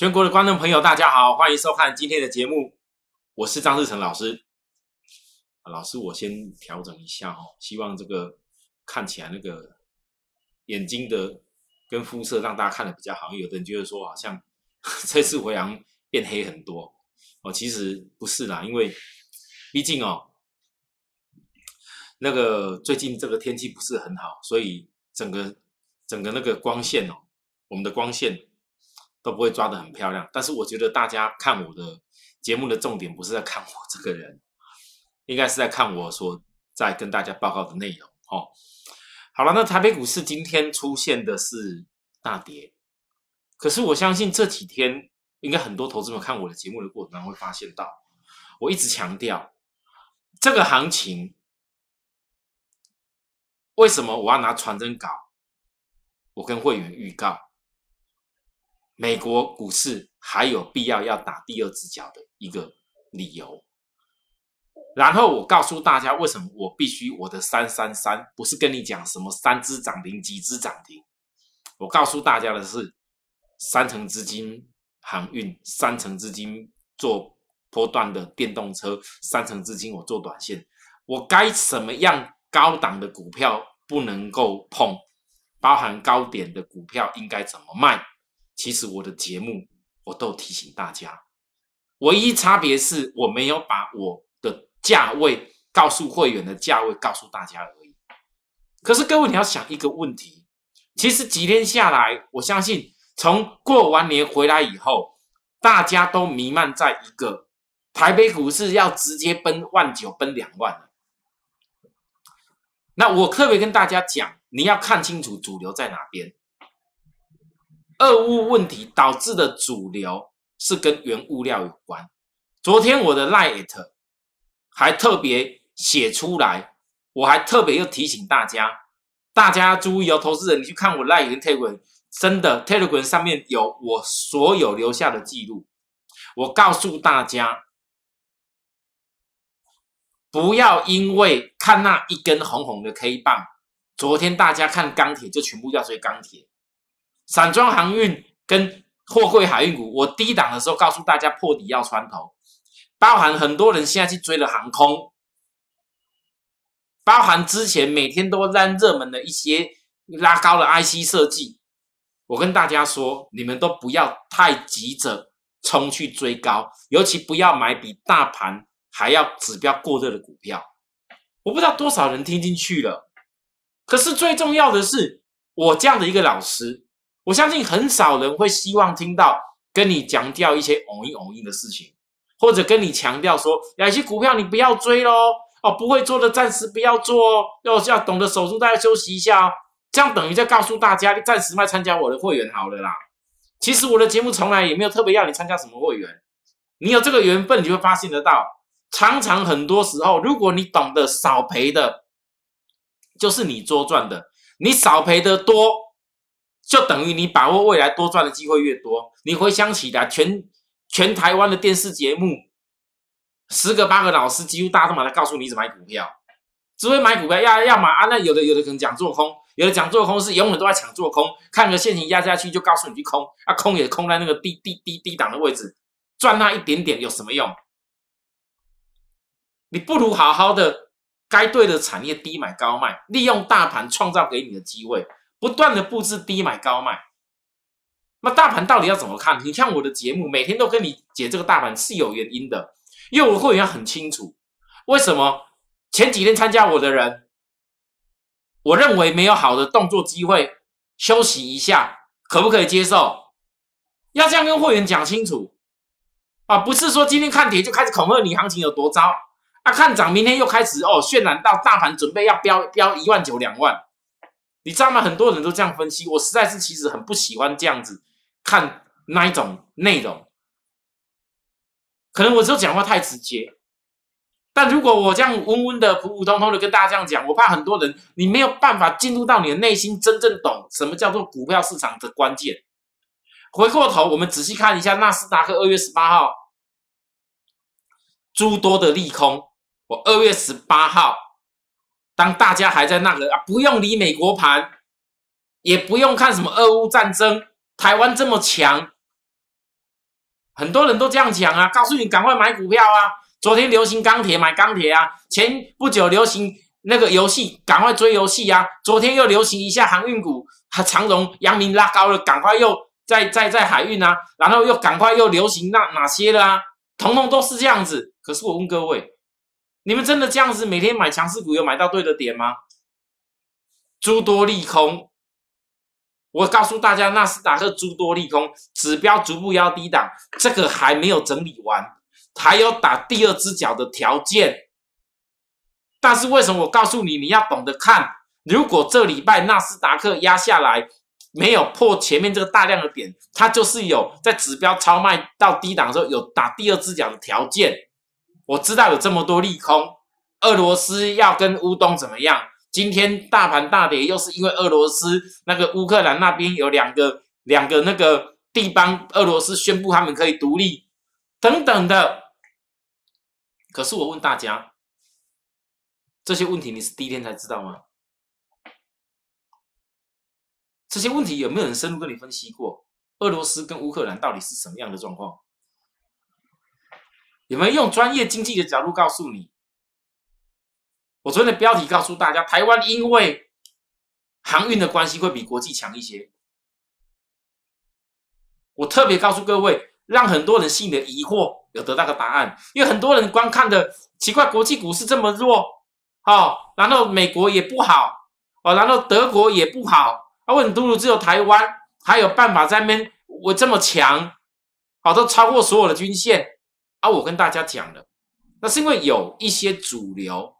全国的观众朋友，大家好，欢迎收看今天的节目，我是张志成老师。老师，我先调整一下哦，希望这个看起来那个眼睛的跟肤色让大家看的比较好。有的人觉得说，好像 这次回阳变黑很多哦，其实不是啦，因为毕竟哦，那个最近这个天气不是很好，所以整个整个那个光线哦，我们的光线。都不会抓的很漂亮，但是我觉得大家看我的节目的重点不是在看我这个人，应该是在看我所在跟大家报告的内容。哦，好了，那台北股市今天出现的是大跌，可是我相信这几天应该很多投资们看我的节目的过程当中会发现到，我一直强调这个行情为什么我要拿传真稿，我跟会员预告。美国股市还有必要要打第二只脚的一个理由，然后我告诉大家为什么我必须我的三三三不是跟你讲什么三只涨停几只涨停，我告诉大家的是三成资金航运，三成资金做波段的电动车，三成资金我做短线，我该什么样高档的股票不能够碰，包含高点的股票应该怎么卖。其实我的节目我都提醒大家，唯一差别是我没有把我的价位告诉会员的价位告诉大家而已。可是各位你要想一个问题，其实几天下来，我相信从过完年回来以后，大家都弥漫在一个台北股市要直接奔万九、奔两万了。那我特别跟大家讲，你要看清楚主流在哪边。俄乌问题导致的主流是跟原物料有关。昨天我的 Light 还特别写出来，我还特别又提醒大家，大家注意哦，投资人，你去看我 l i t 跟 Telegram，真的 Telegram 上面有我所有留下的记录。我告诉大家，不要因为看那一根红红的 K 棒，昨天大家看钢铁就全部要追钢铁。散装航运跟货柜海运股，我低档的时候告诉大家破底要穿头，包含很多人现在去追了航空，包含之前每天都在热门的一些拉高的 IC 设计，我跟大家说，你们都不要太急着冲去追高，尤其不要买比大盘还要指标过热的股票。我不知道多少人听进去了，可是最重要的是，我这样的一个老师。我相信很少人会希望听到跟你强调一些偶一偶一的事情，或者跟你强调说，有些股票你不要追喽，哦，不会做的暂时不要做哦，要要懂得守住，大家休息一下哦。这样等于在告诉大家，你暂时卖参加我的会员好了啦。其实我的节目从来也没有特别要你参加什么会员，你有这个缘分，你就会发现得到。常常很多时候，如果你懂得少赔的，就是你多赚的；你少赔的多。就等于你把握未来多赚的机会越多，你回想起来，全全台湾的电视节目，十个八个老师几乎大都把它告诉你怎么买股票，只会买股票要要买啊。那有的有的可能讲做空，有的讲做空是永远都在抢做空，看个线型压下去就告诉你去空啊，空也空在那个低低低低档的位置，赚那一点点有什么用？你不如好好的该对的产业低买高卖，利用大盘创造给你的机会。不断的布置低买高卖，那大盘到底要怎么看？你看我的节目，每天都跟你解这个大盘是有原因的，因为我会员很清楚为什么前几天参加我的人，我认为没有好的动作机会，休息一下，可不可以接受？要这样跟会员讲清楚啊，不是说今天看跌就开始恐吓你行情有多糟啊，看涨明天又开始哦渲染到大盘准备要飙飙一万九两万。你知道吗？很多人都这样分析，我实在是其实很不喜欢这样子看那一种内容。可能我只有讲话太直接，但如果我这样温温的、普普通通的跟大家这样讲，我怕很多人你没有办法进入到你的内心，真正懂什么叫做股票市场的关键。回过头，我们仔细看一下纳斯达克二月十八号诸多的利空，我二月十八号。当大家还在那个啊，不用理美国盘，也不用看什么俄乌战争，台湾这么强，很多人都这样讲啊，告诉你赶快买股票啊。昨天流行钢铁，买钢铁啊。前不久流行那个游戏，赶快追游戏啊。昨天又流行一下航运股，长荣、阳明拉高了，赶快又在在在海运啊。然后又赶快又流行那哪些了啊？统统都是这样子。可是我问各位，你们真的这样子每天买强势股，有买到对的点吗？诸多利空。我告诉大家，纳斯达克诸多利空，指标逐步要低档，这个还没有整理完，还有打第二只脚的条件。但是为什么我告诉你，你要懂得看？如果这礼拜纳斯达克压下来，没有破前面这个大量的点，它就是有在指标超卖到低档的时候有打第二只脚的条件。我知道有这么多利空，俄罗斯要跟乌东怎么样？今天大盘大跌，又是因为俄罗斯那个乌克兰那边有两个两个那个地方，俄罗斯宣布他们可以独立等等的。可是我问大家，这些问题你是第一天才知道吗？这些问题有没有人深入跟你分析过？俄罗斯跟乌克兰到底是什么样的状况？有没有用专业经济的角度告诉你？我昨天的标题告诉大家，台湾因为航运的关系会比国际强一些。我特别告诉各位，让很多人心里的疑惑有得到个答案。因为很多人观看的奇怪，国际股市这么弱，哦，然后美国也不好，哦，然后德国也不好，啊，为什么独独只有台湾还有办法在那边我这么强，好，都超过所有的均线？啊，我跟大家讲了，那是因为有一些主流。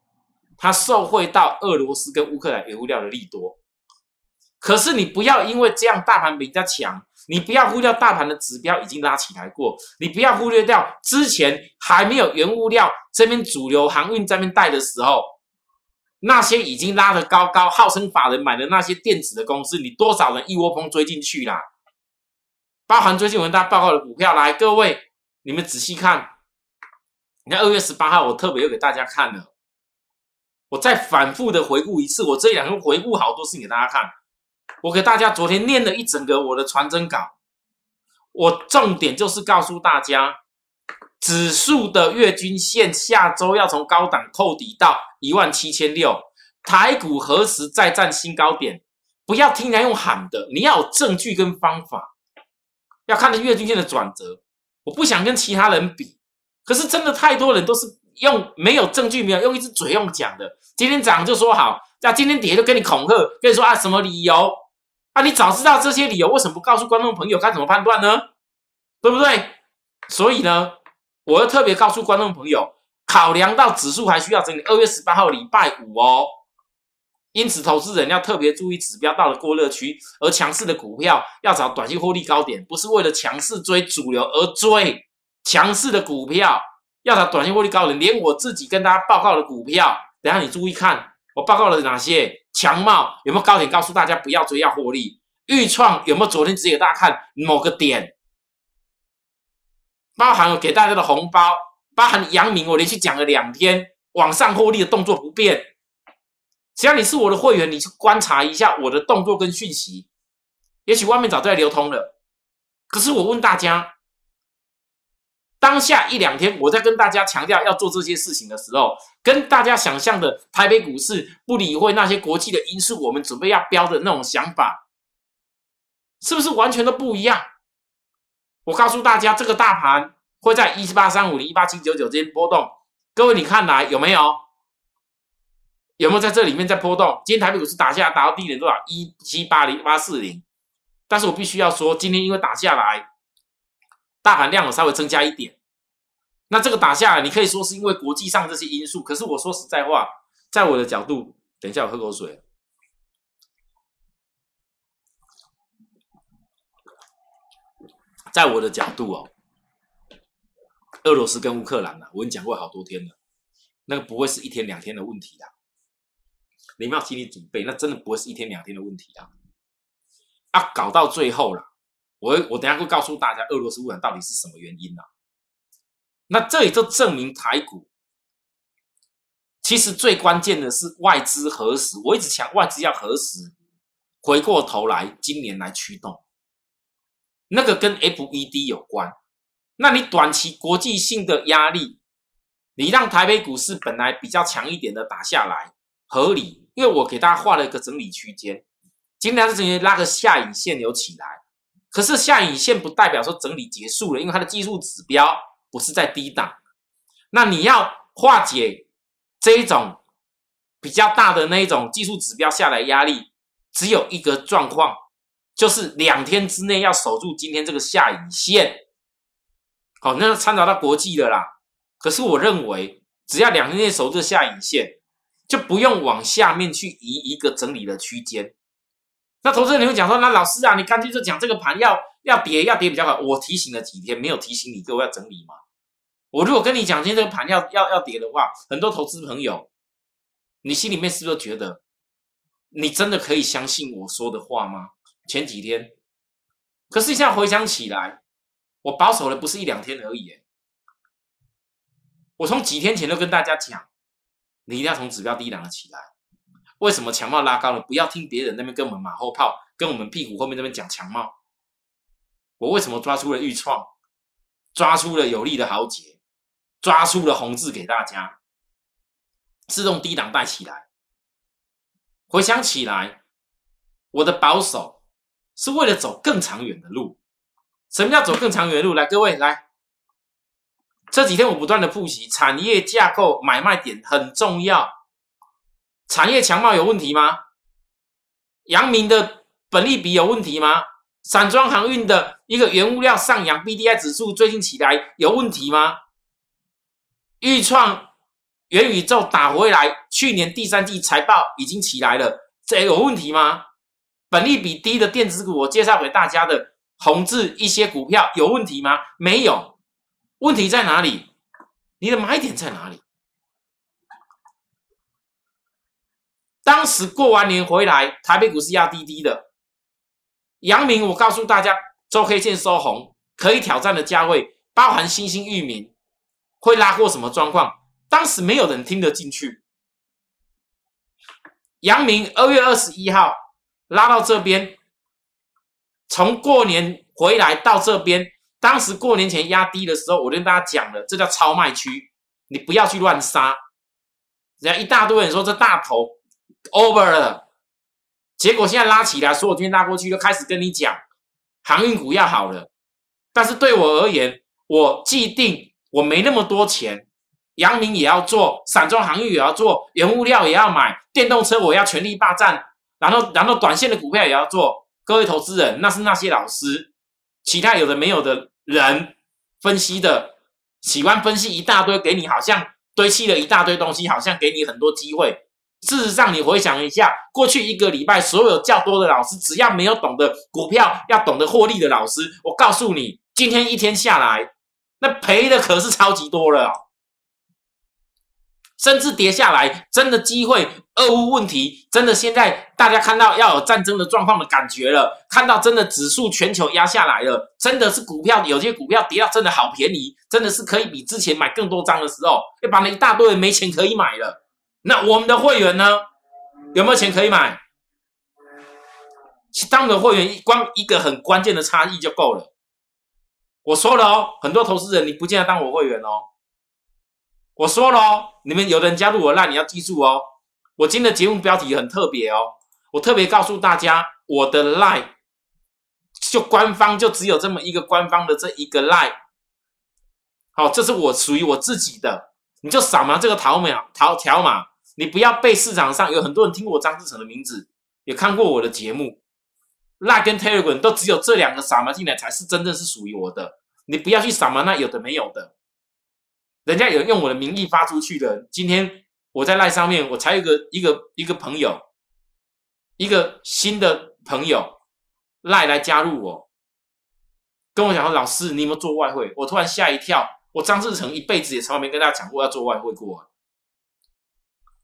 它受惠到俄罗斯跟乌克兰原物料的利多，可是你不要因为这样大盘比较强，你不要忽略大盘的指标已经拉起来过，你不要忽略掉之前还没有原物料这边主流航运这边带的时候，那些已经拉得高高，号称法人买的那些电子的公司，你多少人一窝蜂追进去啦？包含最近我跟大家报告的股票，来各位你们仔细看，你看二月十八号我特别又给大家看了。我再反复的回顾一次，我这两天回顾好多事情给大家看。我给大家昨天念了一整个我的传真稿，我重点就是告诉大家，指数的月均线下周要从高档扣底到一万七千六，台股何时再战新高点？不要听人家用喊的，你要有证据跟方法，要看的月均线的转折。我不想跟其他人比，可是真的太多人都是。用没有证据，没有用一只嘴用讲的。今天涨就说好，那今天跌就跟你恐吓，跟你说啊什么理由？啊，你早知道这些理由，为什么不告诉观众朋友该怎么判断呢？对不对？所以呢，我要特别告诉观众朋友，考量到指数还需要整理，二月十八号礼拜五哦。因此，投资人要特别注意指标到了过热区，而强势的股票要找短期获利高点，不是为了强势追主流而追强势的股票。要找短线获利高点，连我自己跟大家报告的股票，等下你注意看，我报告了哪些？强茂有没有高点？告诉大家不要追，要获利。豫创有没有昨天直接给大家看某个点？包含给大家的红包，包含阳明，我连续讲了两天，往上获利的动作不变。只要你是我的会员，你去观察一下我的动作跟讯息，也许外面早就在流通了。可是我问大家。当下一两天，我在跟大家强调要做这些事情的时候，跟大家想象的台北股市不理会那些国际的因素，我们准备要标的那种想法，是不是完全都不一样？我告诉大家，这个大盘会在一八三五零、一八七九九之间波动。各位，你看来有没有？有没有在这里面在波动？今天台北股市打下，打到低点多少？一七八零、八四零。但是我必须要说，今天因为打下来。大盘量有稍微增加一点，那这个打下来，你可以说是因为国际上这些因素。可是我说实在话，在我的角度，等一下我喝口水。在我的角度哦，俄罗斯跟乌克兰啊，我跟你讲过好多天了，那个不会是一天两天的问题的，你们要心理准备，那真的不会是一天两天的问题啊！啊，搞到最后了。我我等下会告诉大家，俄罗斯污染到底是什么原因呢？那这也就证明台股其实最关键的是外资何时？我一直强外资要何时回过头来今年来驱动，那个跟 FED 有关，那你短期国际性的压力，你让台北股市本来比较强一点的打下来，合理，因为我给大家画了一个整理区间，今天是直接拉个下影线有起来，可是下影线不代表说整理结束了，因为它的技术指标不是在低档，那你要化解这一种比较大的那一种技术指标下来压力，只有一个状况，就是两天之内要守住今天这个下影线。好，那参照到国际的啦。可是我认为，只要两天内守住下影线，就不用往下面去移一个整理的区间。那投资人你会讲说，那老师啊，你干脆就讲这个盘要要跌要跌比较好。我提醒了几天，没有提醒你各位要整理吗？我如果跟你讲今天这个盘要要要跌的话，很多投资朋友，你心里面是不是觉得，你真的可以相信我说的话吗？前几天，可是现在回想起来。我保守了不是一两天而已，我从几天前都跟大家讲，你一定要从指标低档的起来。为什么强帽拉高了？不要听别人那边跟我们马后炮，跟我们屁股后面那边讲强帽。我为什么抓出了预创，抓出了有利的豪杰，抓出了红字给大家，自动低档带起来。回想起来，我的保守是为了走更长远的路。什么叫走更长远的路？来，各位来，这几天我不断的复习产业架构买卖点很重要。产业强貌有问题吗？阳明的本利比有问题吗？散装航运的一个原物料上扬，B D I 指数最近起来有问题吗？预创元宇宙打回来，去年第三季财报已经起来了，这有问题吗？本利比低的电子股，我介绍给大家的。红字一些股票有问题吗？没有，问题在哪里？你的买点在哪里？当时过完年回来，台北股市压低低的，阳明我告诉大家，周 K 线收红，可以挑战的价位，包含新兴域名，会拉过什么状况？当时没有人听得进去。阳明二月二十一号拉到这边。从过年回来到这边，当时过年前压低的时候，我跟大家讲了，这叫超卖区，你不要去乱杀。人家一大堆人说这大头 over 了，结果现在拉起来，所有天拉过去，就开始跟你讲航运股要好了。但是对我而言，我既定我没那么多钱，阳明也要做，散装航运也要做，原物料也要买，电动车我要全力霸占，然后然后短线的股票也要做。各位投资人，那是那些老师，其他有的没有的人分析的，喜欢分析一大堆，给你好像堆砌了一大堆东西，好像给你很多机会。事实上，你回想一下，过去一个礼拜，所有较多的老师，只要没有懂得股票，要懂得获利的老师，我告诉你，今天一天下来，那赔的可是超级多了。甚至跌下来，真的机会，俄乌问题，真的现在大家看到要有战争的状况的感觉了，看到真的指数全球压下来了，真的是股票有些股票跌到真的好便宜，真的是可以比之前买更多张的时候，要把那一大堆人没钱可以买了。那我们的会员呢，有没有钱可以买？当的会员光一个很关键的差异就够了。我说了哦，很多投资人你不见得当我会员哦。我说了，你们有的人加入我那你要记住哦。我今天的节目标题很特别哦，我特别告诉大家，我的 line 就官方就只有这么一个官方的这一个 line，好，这是我属于我自己的，你就扫描这个条码，条条码，你不要被市场上有很多人听过我张志成的名字，也看过我的节目，line 跟 telegram 都只有这两个扫描进来才是真正是属于我的，你不要去扫描那有的没有的。人家有用我的名义发出去的。今天我在赖上面，我才有个一个一个朋友，一个新的朋友赖来加入我，跟我讲说：“老师，你有没有做外汇？”我突然吓一跳。我张志成一辈子也从来没跟大家讲过要做外汇过。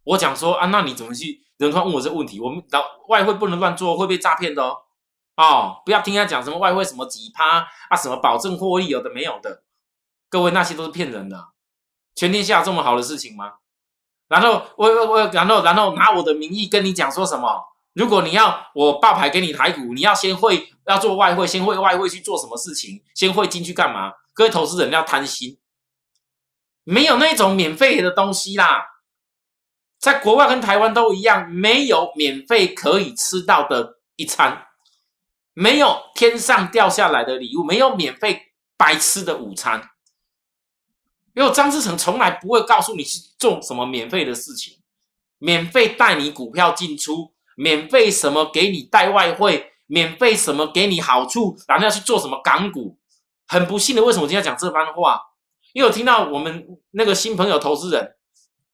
我讲说啊，那你怎么去？人突然问我这个问题，我们老外汇不能乱做，会被诈骗的哦。哦，不要听他讲什么外汇什么几趴啊，什么保证获利，有的没有的。各位那些都是骗人的。全天下这么好的事情吗？然后我我我，然后然后拿我的名义跟你讲说什么？如果你要我爆牌给你台股，你要先会要做外汇，先会外汇去做什么事情，先会进去干嘛？各位投资人要贪心，没有那种免费的东西啦。在国外跟台湾都一样，没有免费可以吃到的一餐，没有天上掉下来的礼物，没有免费白吃的午餐。因为张志成从来不会告诉你去做什么免费的事情，免费带你股票进出。免费什么给你带外汇？免费什么给你好处？然后要去做什么港股？很不幸的，为什么今天讲这番话？因为我听到我们那个新朋友投资人，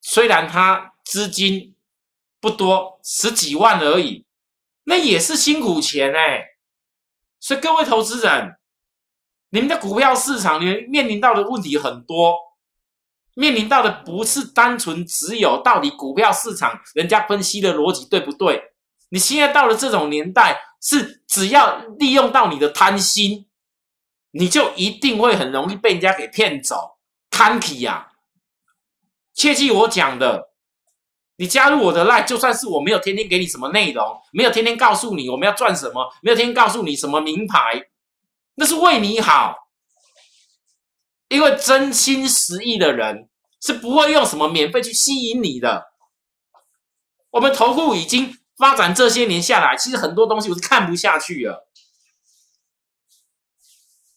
虽然他资金不多，十几万而已，那也是辛苦钱哎。所以各位投资人，你们的股票市场，你们面临到的问题很多，面临到的不是单纯只有到底股票市场人家分析的逻辑对不对？你现在到了这种年代，是只要利用到你的贪心，你就一定会很容易被人家给骗走。贪体呀，切记我讲的。你加入我的 line，就算是我没有天天给你什么内容，没有天天告诉你我们要赚什么，没有天天告诉你什么名牌，那是为你好。因为真心实意的人是不会用什么免费去吸引你的。我们投顾已经。发展这些年下来，其实很多东西我是看不下去了。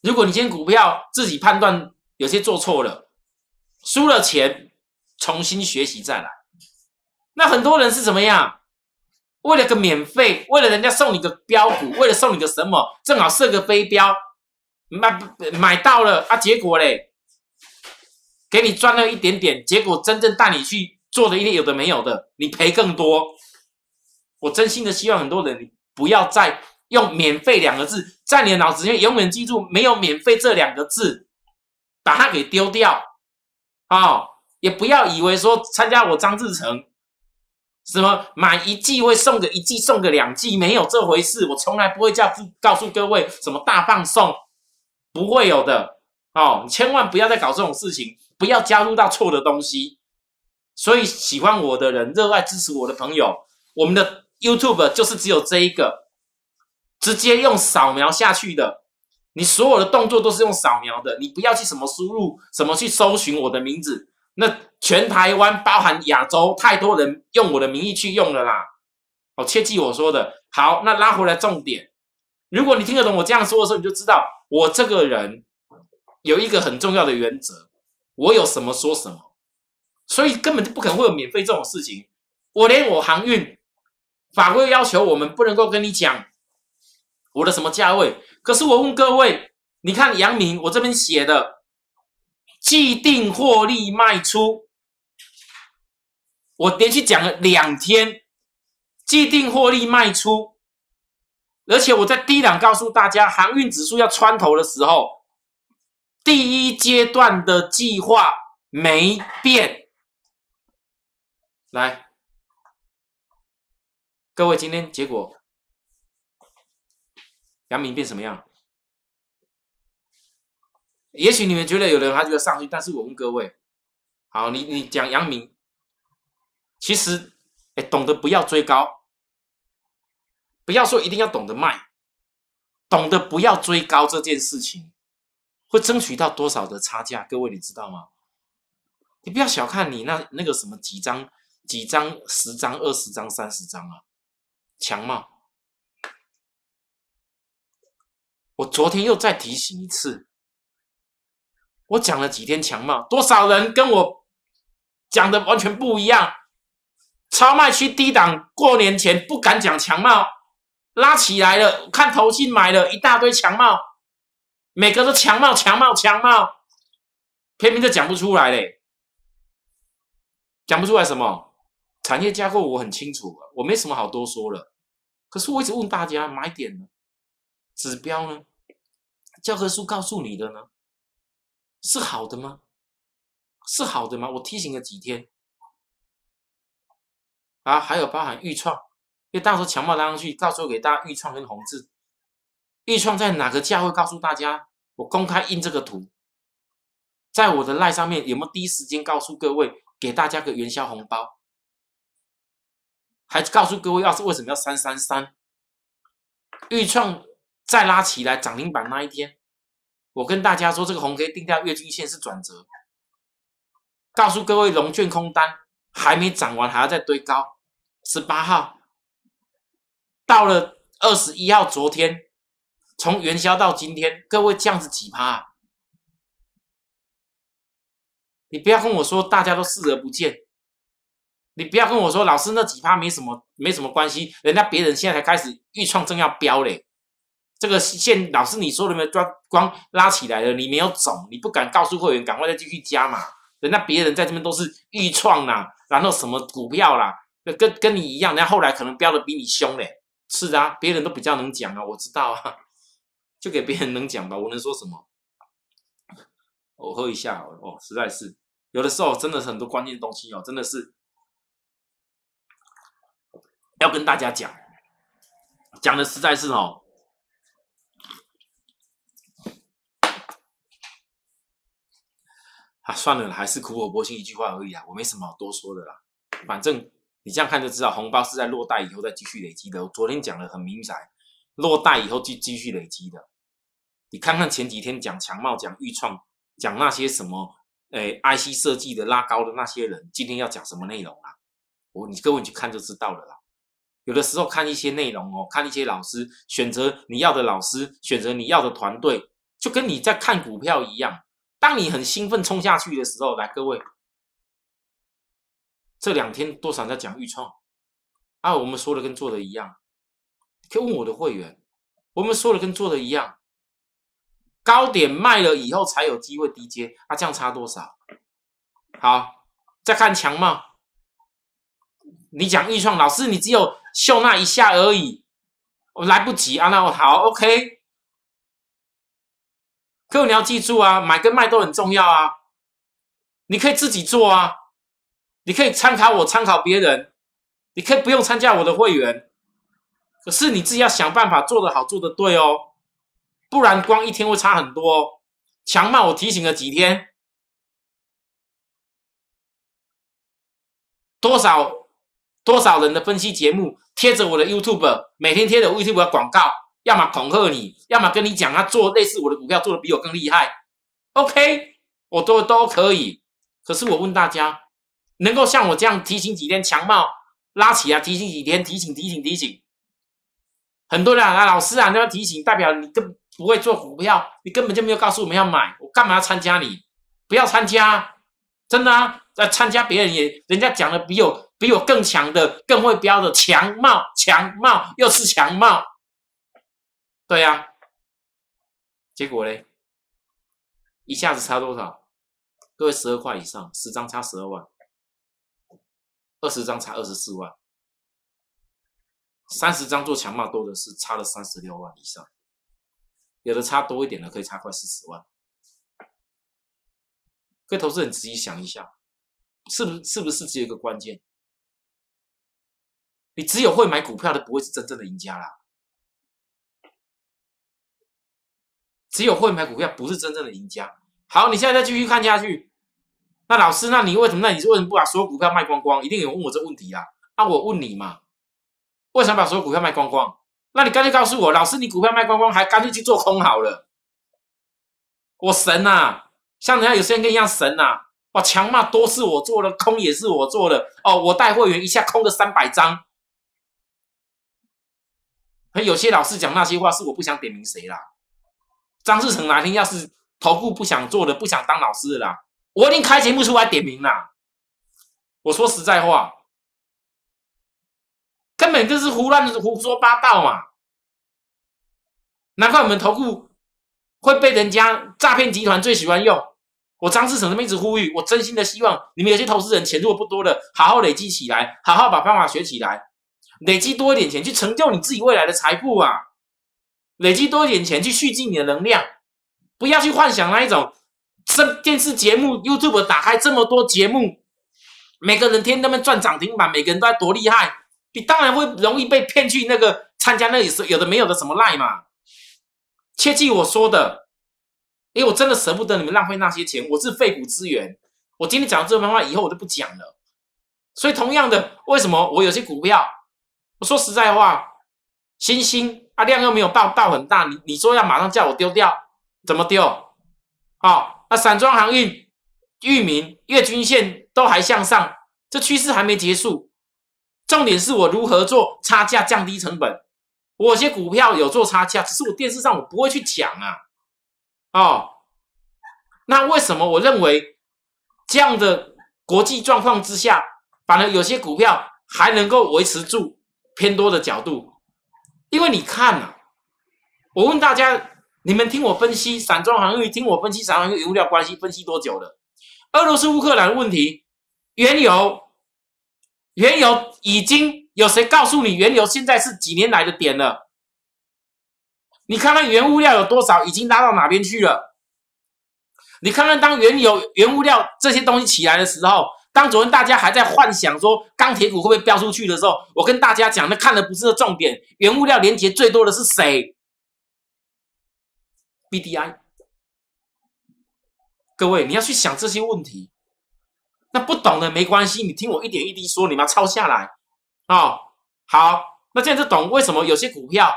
如果你今天股票自己判断有些做错了，输了钱，重新学习再来。那很多人是怎么样？为了个免费，为了人家送你个标股，为了送你个什么，正好设个飞镖，买买到了啊，结果嘞，给你赚了一点点，结果真正带你去做的一些有的没有的，你赔更多。我真心的希望很多人，不要再用“免费”两个字，在你的脑子里面永远记住没有“免费”这两个字，把它给丢掉啊！也不要以为说参加我张志成，什么买一季会送个一季，送个两季，没有这回事。我从来不会叫告诉各位什么大放送，不会有的哦！你千万不要再搞这种事情，不要加入到错的东西。所以喜欢我的人，热爱支持我的朋友，我们的。YouTube 就是只有这一个，直接用扫描下去的，你所有的动作都是用扫描的，你不要去什么输入，什么去搜寻我的名字，那全台湾包含亚洲太多人用我的名义去用了啦，哦，切记我说的。好，那拉回来重点，如果你听得懂我这样说的时候，你就知道我这个人有一个很重要的原则，我有什么说什么，所以根本就不可能会有免费这种事情，我连我航运。法规要求我们不能够跟你讲我的什么价位，可是我问各位，你看杨明我这边写的既定获利卖出，我连续讲了两天，既定获利卖出，而且我在低档告诉大家，航运指数要穿头的时候，第一阶段的计划没变，来。各位，今天结果，杨明变什么样？也许你们觉得有人还觉得上去，但是我问各位，好，你你讲杨明，其实，哎，懂得不要追高，不要说一定要懂得卖，懂得不要追高这件事情，会争取到多少的差价？各位你知道吗？你不要小看你那那个什么几张、几张、十张、二十张、三十张啊！强吗？我昨天又再提醒一次，我讲了几天强貌，多少人跟我讲的完全不一样。超卖区低档，过年前不敢讲强貌，拉起来了，看头信买了一大堆强帽，每个都强帽强帽强帽，偏偏就讲不出来嘞，讲不出来什么？产业架构我很清楚，我没什么好多说了。可是我一直问大家，买点呢？指标呢？教科书告诉你的呢？是好的吗？是好的吗？我提醒了几天啊，还有包含预创，因为到时候强暴拉上去，到时候给大家预创跟红字，预创在哪个价位？告诉大家，我公开印这个图，在我的赖上面有没有第一时间告诉各位，给大家个元宵红包？还告诉各位，要是为什么要三三三？预创再拉起来涨停板那一天，我跟大家说，这个红 K 定掉月均线是转折，告诉各位，龙券空单还没涨完，还要再堆高。十八号到了二十一号，昨天从元宵到今天，各位这样子几趴？你不要跟我说大家都视而不见，你不要跟我说老师那几趴没什么没什么关系，人家别人现在才开始预创正要飙嘞，这个线老师你说的没有？光光拉起来了，你没有走，你不敢告诉会员赶快再继续加嘛？人家别人在这边都是预创啦，然后什么股票啦，跟跟你一样，人家后来可能飙的比你凶嘞，是啊，别人都比较能讲啊，我知道啊，就给别人能讲吧，我能说什么？我喝一下哦，实在是。有的时候真的是很多关键东西哦，真的是要跟大家讲，讲的实在是哦，啊，算了，还是苦口婆心一句话而已啊，我没什么好多说的啦。反正你这样看就知道，红包是在落袋以后再继续累积的。我昨天讲的很明白，落袋以后继继续累积的。你看看前几天讲强茂、讲豫创、讲那些什么。哎，IC 设计的拉高的那些人，今天要讲什么内容啊？我你各位去看就知道了啦。有的时候看一些内容哦，看一些老师选择你要的老师，选择你要的团队，就跟你在看股票一样。当你很兴奋冲下去的时候，来各位，这两天多少人在讲预创啊？我们说的跟做的一样，可以问我的会员，我们说的跟做的一样。高点卖了以后才有机会低接，啊，这样差多少？好，再看强茂，你讲预创老师，你只有秀那一下而已，我来不及啊。那我好，OK。各位你要记住啊，买跟卖都很重要啊。你可以自己做啊，你可以参考我，参考别人，你可以不用参加我的会员，可是你自己要想办法做得好，做得对哦。不然光一天会差很多。强茂我提醒了几天，多少多少人的分析节目贴着我的 YouTube，每天贴着 YouTube 的广告，要么恐吓你，要么跟你讲他做类似我的股票做的比我更厉害。OK，我都都可以。可是我问大家，能够像我这样提醒几天强茂拉起啊，提醒几天，提醒提醒提醒，很多人啊，老师啊，那要提醒，代表你跟。不会做股票，你根本就没有告诉我们要买，我干嘛要参加你？不要参加，真的啊！在参加别人也，人家讲的比我比我更强的，更会标的强帽，强帽又是强帽，对呀。结果嘞，一下子差多少？各位十二块以上，十张差十二万，二十张差二十四万，三十张做强帽多的是，差了三十六万以上。有的差多一点的，可以差快四十万。各位投资人仔细想一下，是不是是不是只有一个关键？你只有会买股票的，不会是真正的赢家啦。只有会买股票，不是真正的赢家。好，你现在再继续看下去。那老师，那你为什么？那你是为什么不把所有股票卖光光？一定有人问我这问题啊。那我问你嘛，为什么把所有股票卖光光？那你干脆告诉我，老师，你股票卖光光，还干脆去做空好了。我神呐，像人家有些人跟一样神呐。哇，强嘛，多是我做的，空也是我做的。哦，我带会员一下空了三百张。有些老师讲那些话，是我不想点名谁啦。张志成哪天要是头部不想做的，不想当老师的啦，我一定开节目出来点名啦。我说实在话。根本就是胡乱胡说八道嘛！难怪我们投顾会被人家诈骗集团最喜欢用。我张志成这边一直呼吁，我真心的希望你们有些投资人钱如果不多的，好好累积起来，好好把方法学起来，累积多一点钱去成就你自己未来的财富啊！累积多一点钱去蓄积你的能量，不要去幻想那一种这电视节目 YouTube 打开这么多节目，每个人天天那边赚涨停板，每个人都在多厉害。你当然会容易被骗去那个参加那里是有的没有的什么赖嘛？切记我说的，因为我真的舍不得你们浪费那些钱，我是肺腑之言。我今天讲这番话以后我就不讲了。所以同样的，为什么我有些股票我说实在话，星星啊量又没有到到很大，你你说要马上叫我丢掉，怎么丢？好，那散装航运、域名、月均线都还向上，这趋势还没结束。重点是我如何做差价降低成本。我有些股票有做差价，只是我电视上我不会去讲啊。哦，那为什么我认为这样的国际状况之下，反而有些股票还能够维持住偏多的角度？因为你看啊，我问大家，你们听我分析散装航运，听我分析散装航运原物料关系，分析多久了？俄罗斯乌克兰问题，原油。原油已经有谁告诉你，原油现在是几年来的点了？你看看原物料有多少，已经拉到哪边去了？你看看当原油、原物料这些东西起来的时候，当昨天大家还在幻想说钢铁股会不会飙出去的时候，我跟大家讲，那看的不是重点，原物料连接最多的是谁？BDI。各位，你要去想这些问题。那不懂的没关系，你听我一点一滴说，你们要抄下来哦。好，那这样就懂为什么有些股票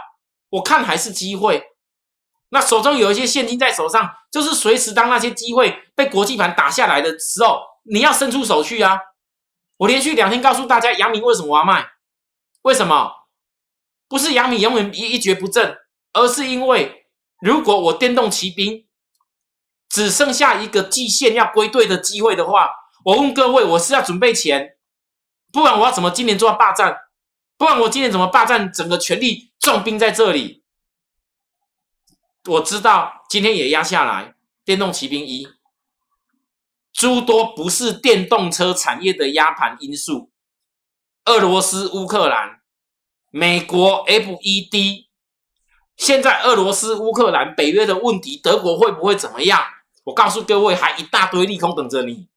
我看还是机会。那手中有一些现金在手上，就是随时当那些机会被国际盘打下来的时候，你要伸出手去啊。我连续两天告诉大家，杨明为什么我要卖？为什么？不是杨明永远一一蹶不振，而是因为如果我电动骑兵只剩下一个季线要归队的机会的话。我问各位，我是要准备钱，不然我要怎么今年做霸占？不然我今年怎么霸占整个权力重兵在这里？我知道今天也压下来，电动骑兵一，诸多不是电动车产业的压盘因素，俄罗斯、乌克兰、美国 FED，现在俄罗斯、乌克兰、北约的问题，德国会不会怎么样？我告诉各位，还一大堆利空等着你。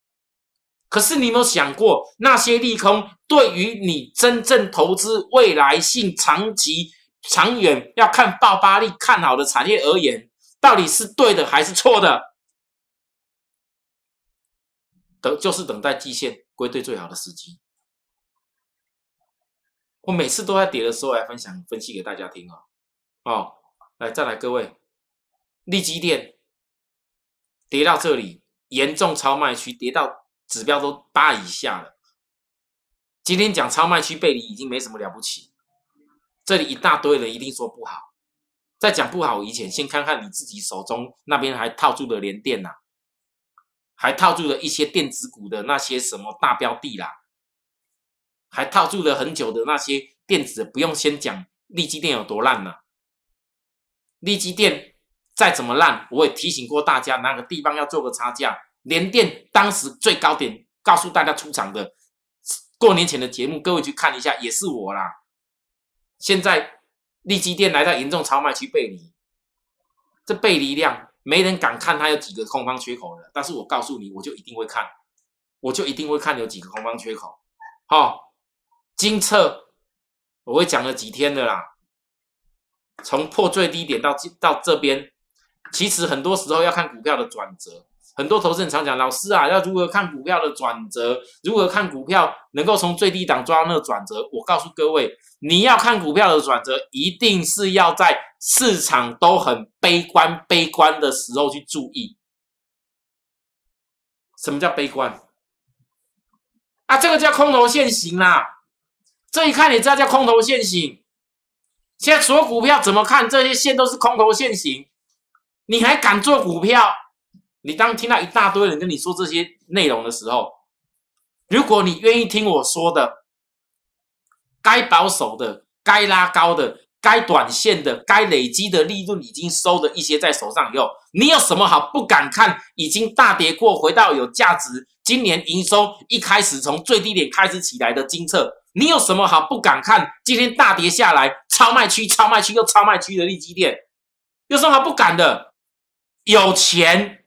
可是你有没有想过，那些利空对于你真正投资未来性、长期、长远要看爆发力、看好的产业而言，到底是对的还是错的？等就是等待季线归队最好的时机。我每次都在跌的时候来分享分析给大家听哦。哦，来再来各位，利基电跌到这里，严重超卖区，跌到。指标都八以下了。今天讲超卖区背离已经没什么了不起，这里一大堆人一定说不好。在讲不好以前，先看看你自己手中那边还套住的连电呐，还套住了一些电子股的那些什么大标的啦，还套住了很久的那些电子，不用先讲利基电有多烂呐。利基电再怎么烂，我也提醒过大家，哪个地方要做个差价。联电当时最高点，告诉大家出场的过年前的节目，各位去看一下，也是我啦。现在利基电来到严重超卖区背离，这背离量没人敢看它有几个空方缺口了。但是我告诉你，我就一定会看，我就一定会看有几个空方缺口。好，金策我会讲了几天的啦，从破最低点到到这边，其实很多时候要看股票的转折。很多投资人常讲，老师啊，要如何看股票的转折？如何看股票能够从最低档抓到那个转折？我告诉各位，你要看股票的转折，一定是要在市场都很悲观、悲观的时候去注意。什么叫悲观？啊，这个叫空头现行啦。这一看你知道叫空头现行。现在所有股票怎么看？这些线都是空头线型，你还敢做股票？你当听到一大堆人跟你说这些内容的时候，如果你愿意听我说的，该保守的、该拉高的、该短线的、该累积的利润已经收的一些在手上以后，你有什么好不敢看？已经大跌过，回到有价值，今年营收一开始从最低点开始起来的金策，你有什么好不敢看？今天大跌下来，超卖区、超卖区又超卖区的利基店，有什么好不敢的？有钱。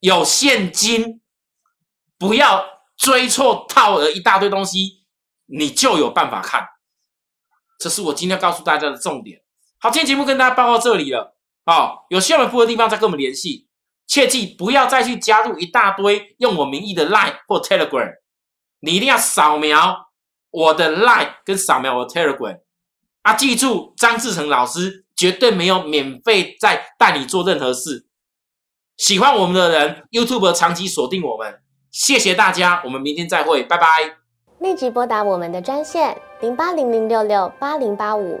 有现金，不要追错套了一大堆东西，你就有办法看。这是我今天告诉大家的重点。好，今天节目跟大家报到这里了。好，有需要回复的地方再跟我们联系。切记不要再去加入一大堆用我名义的 Line 或 Telegram，你一定要扫描我的 Line 跟扫描我的 Telegram 啊，记住张志成老师绝对没有免费在带你做任何事。喜欢我们的人，YouTube 长期锁定我们，谢谢大家，我们明天再会，拜拜。立即拨打我们的专线零八零零六六八零八五